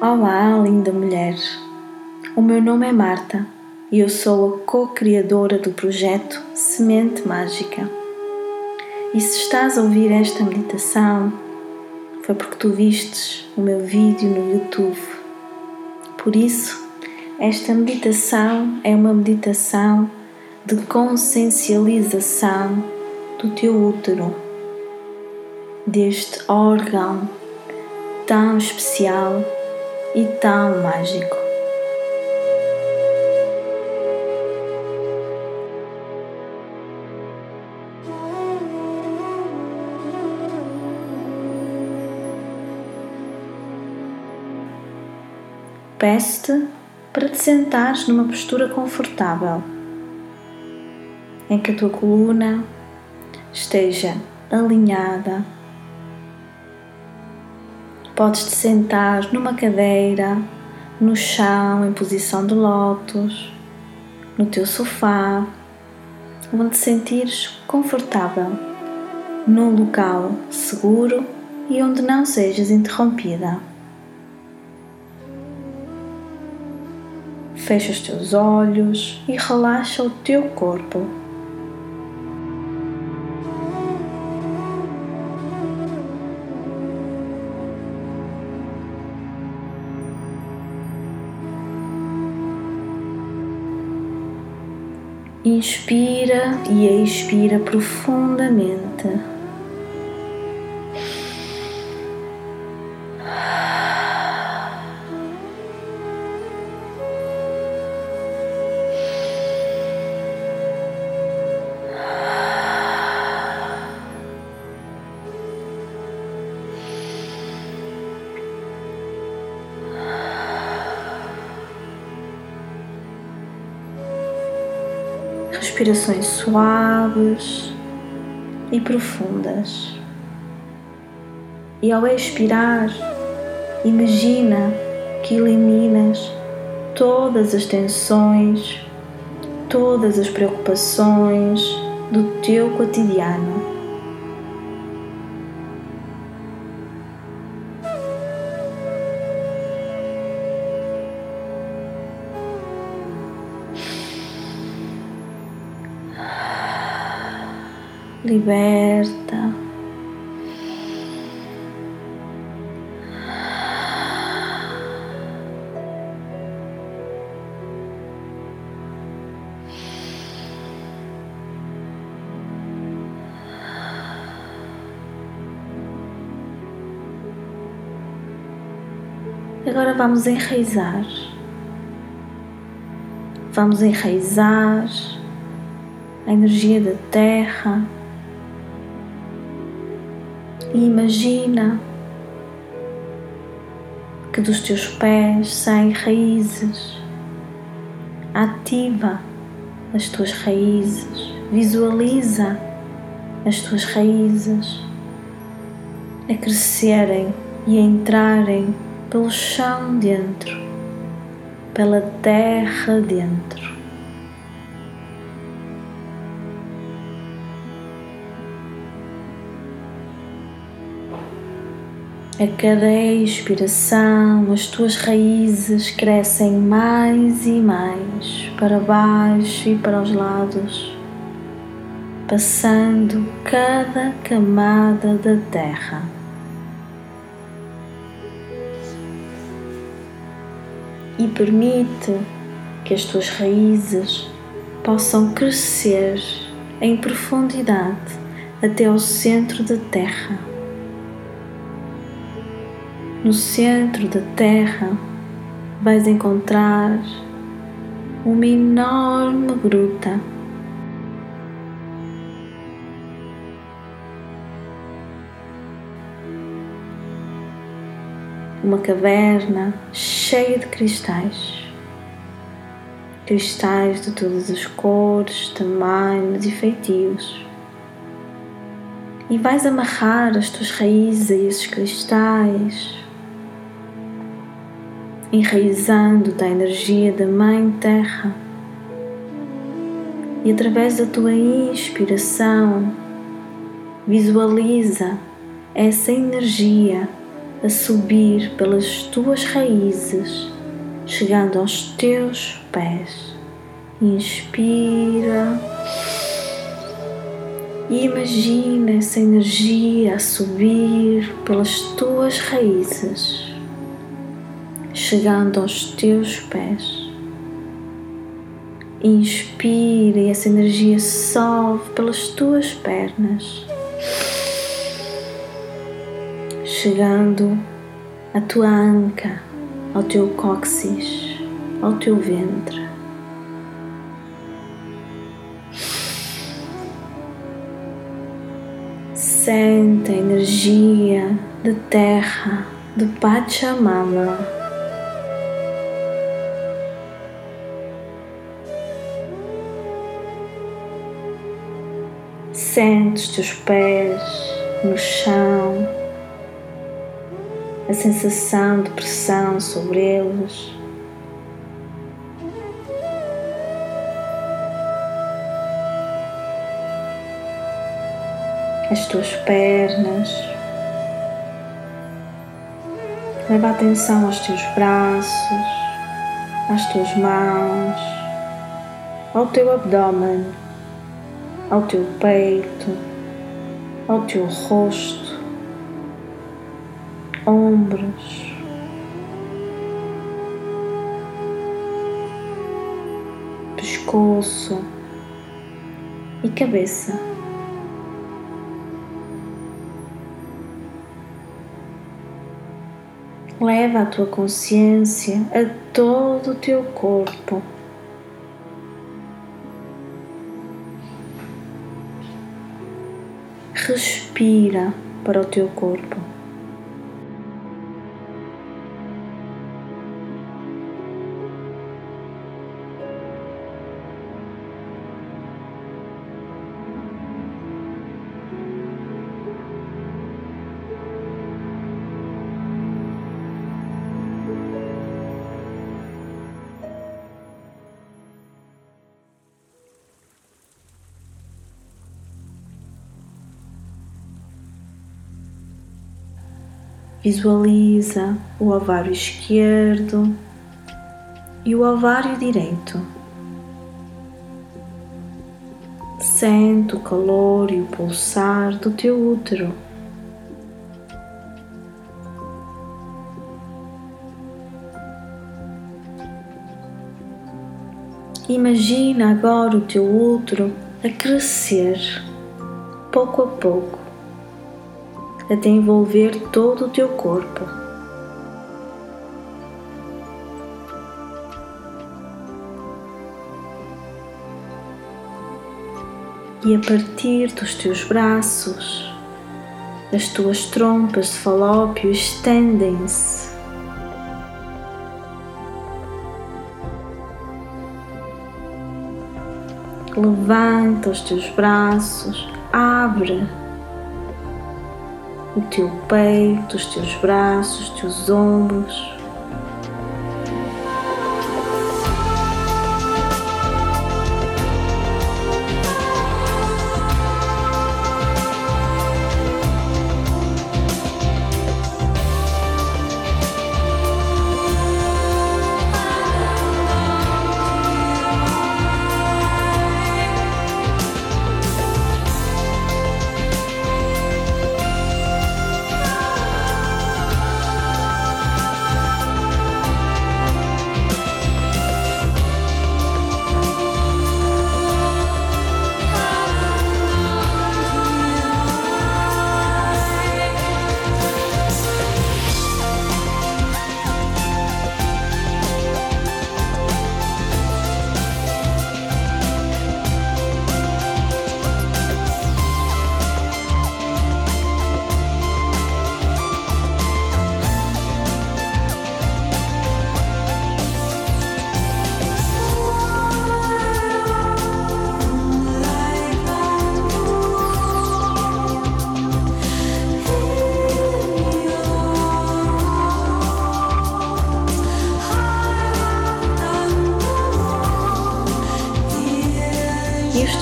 Olá, linda mulher. O meu nome é Marta e eu sou a co-criadora do projeto Semente Mágica. E se estás a ouvir esta meditação, foi porque tu vistes o meu vídeo no YouTube. Por isso, esta meditação é uma meditação de consciencialização do teu útero, deste órgão tão especial e tão mágico. Peço-te para te sentares numa postura confortável, em que a tua coluna esteja alinhada Podes te sentar numa cadeira, no chão, em posição de lótus, no teu sofá, onde te sentires confortável, num local seguro e onde não sejas interrompida. Fecha os teus olhos e relaxa o teu corpo. Inspira e expira profundamente. Respirações suaves e profundas. E ao expirar, imagina que eliminas todas as tensões, todas as preocupações do teu cotidiano. Liberta. Agora vamos enraizar. Vamos enraizar a energia da terra e imagina que dos teus pés saem raízes. Ativa as tuas raízes, visualiza as tuas raízes a crescerem e a entrarem pelo chão dentro, pela terra dentro. A cada expiração, as tuas raízes crescem mais e mais para baixo e para os lados, passando cada camada da terra. E permite que as tuas raízes possam crescer em profundidade até ao centro da terra no centro da Terra vais encontrar uma enorme gruta. Uma caverna cheia de cristais. Cristais de todas as cores, tamanhos e feitios. E vais amarrar as tuas raízes a esses cristais enraizando-te a energia da Mãe Terra. E através da tua inspiração, visualiza essa energia a subir pelas tuas raízes, chegando aos teus pés. Inspira e imagina essa energia a subir pelas tuas raízes, chegando aos teus pés. Inspira e essa energia sobe pelas tuas pernas, chegando à tua anca, ao teu cóccix, ao teu ventre. Sente a energia de terra de Pachamama. Sente os teus pés no chão, a sensação de pressão sobre eles. as tuas pernas. Leva atenção aos teus braços, às tuas mãos, ao teu abdômen, ao teu peito, ao teu rosto, ombros. Pescoço e cabeça. Leva a tua consciência a todo o teu corpo. Respira para o teu corpo. Visualiza o ovário esquerdo e o ovário direito. Sente o calor e o pulsar do teu útero. Imagina agora o teu útero a crescer pouco a pouco até envolver todo o teu corpo. E a partir dos teus braços, as tuas trompas de falópio estendem-se. Levanta os teus braços, abre o teu peito, os teus braços, os teus ombros.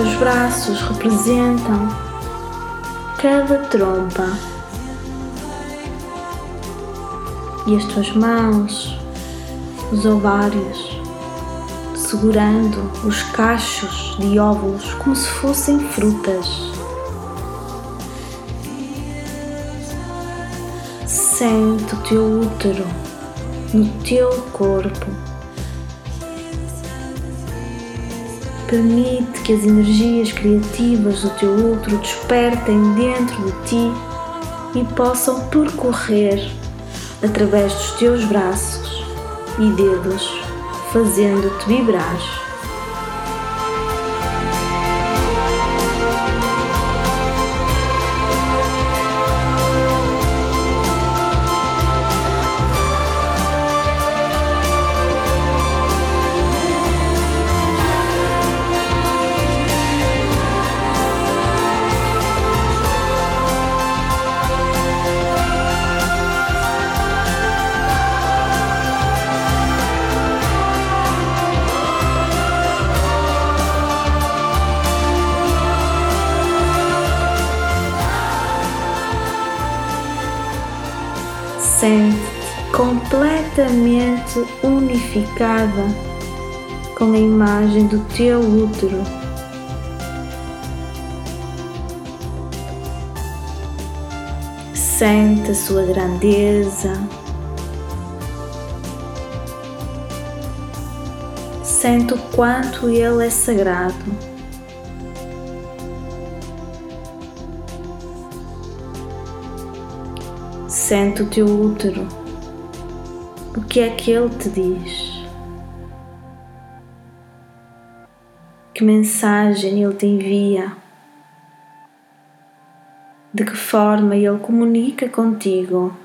Teus braços representam cada trompa. e as tuas mãos, os ovários, segurando os cachos de óvulos como se fossem frutas. Sente o teu útero no teu corpo. Permite que as energias criativas do teu útero despertem dentro de ti e possam percorrer através dos teus braços e dedos, fazendo-te vibrar. Sente-te completamente unificada com a imagem do teu útero. Sente a sua grandeza. Sente o quanto ele é sagrado. Sente o teu útero. O que é que ele te diz? Que mensagem ele te envia? De que forma ele comunica contigo?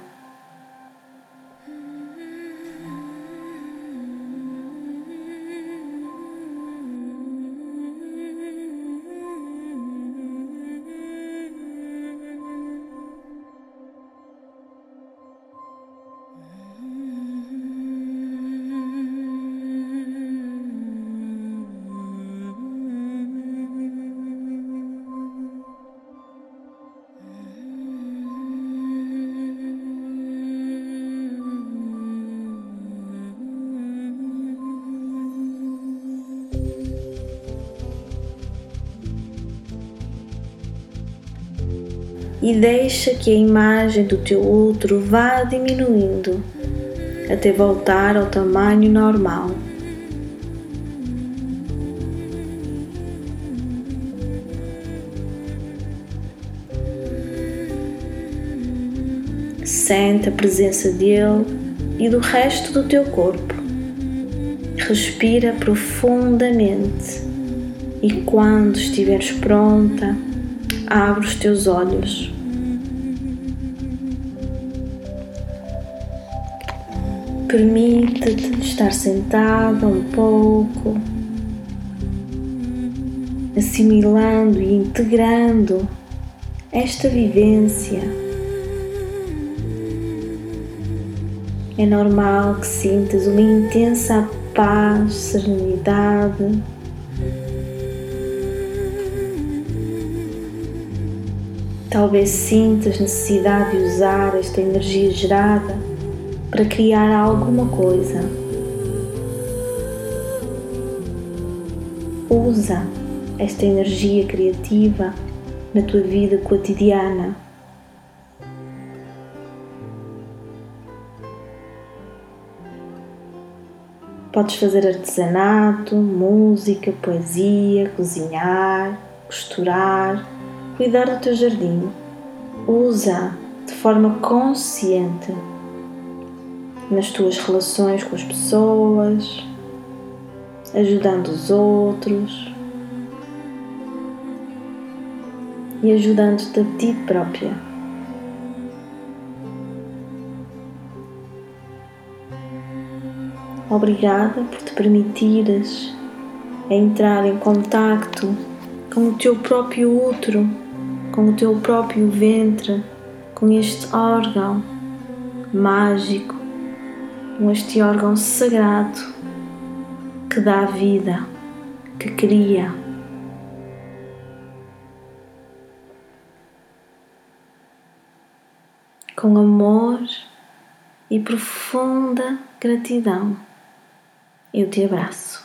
E deixa que a imagem do teu útero vá diminuindo até voltar ao tamanho normal. Sente a presença dele e do resto do teu corpo. Respira profundamente e quando estiveres pronta, abre os teus olhos. Permite-te estar sentada um pouco, assimilando e integrando esta vivência. É normal que sintas uma intensa paz, serenidade. Talvez sintas necessidade de usar esta energia gerada para criar alguma coisa. Usa esta energia criativa na tua vida cotidiana. Podes fazer artesanato, música, poesia, cozinhar, costurar, cuidar do teu jardim. Usa de forma consciente nas tuas relações com as pessoas, ajudando os outros e ajudando-te a ti própria. Obrigada por te permitires entrar em contacto com o teu próprio útero, com o teu próprio ventre, com este órgão mágico com este órgão sagrado que dá vida, que cria. Com amor e profunda gratidão, eu te abraço.